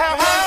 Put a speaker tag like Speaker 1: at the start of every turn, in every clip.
Speaker 1: have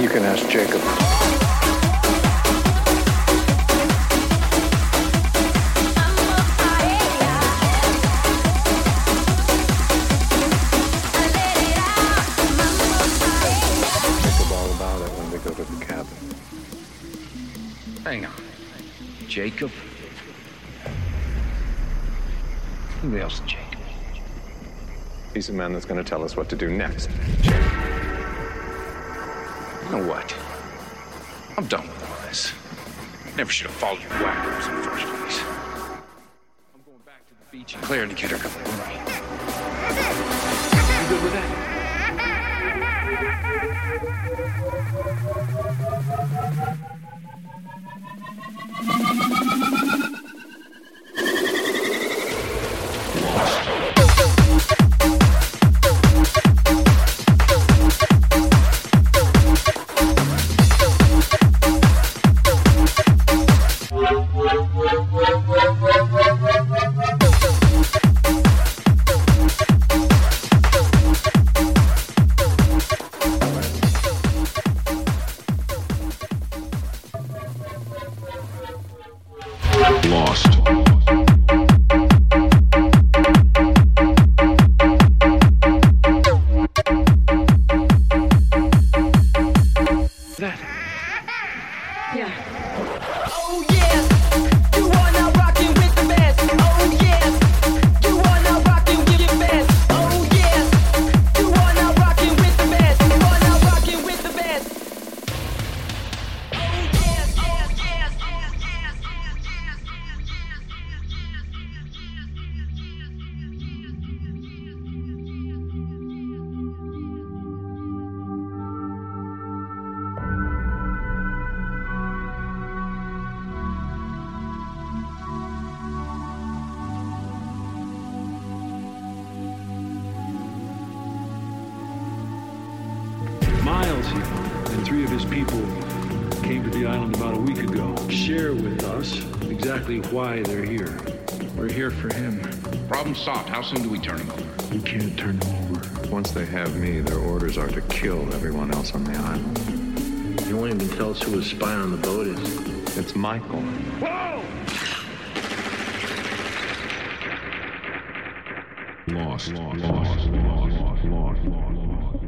Speaker 1: You
Speaker 2: can ask Jacob.
Speaker 3: Hang on. Jacob? Who else, Jacob?
Speaker 2: He's the man that's going to tell us what to do next.
Speaker 3: Jacob. I'm done with all this. Never should have followed you whackos, in the first place. I'm going back to the beach and Claire
Speaker 4: and the kid are coming with me. You good with
Speaker 5: that? exactly why they're here.
Speaker 6: We're here for him.
Speaker 3: Problem solved. How soon do we turn him over?
Speaker 6: You can't turn him over.
Speaker 2: Once they have me, their orders are to kill everyone else on the island.
Speaker 7: You won't even tell us who the spy on the boat is.
Speaker 2: It's Michael.
Speaker 6: Whoa! Lost, lost, lost, lost, lost, lost,
Speaker 4: lost.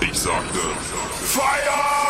Speaker 4: Ich sagte, Feier!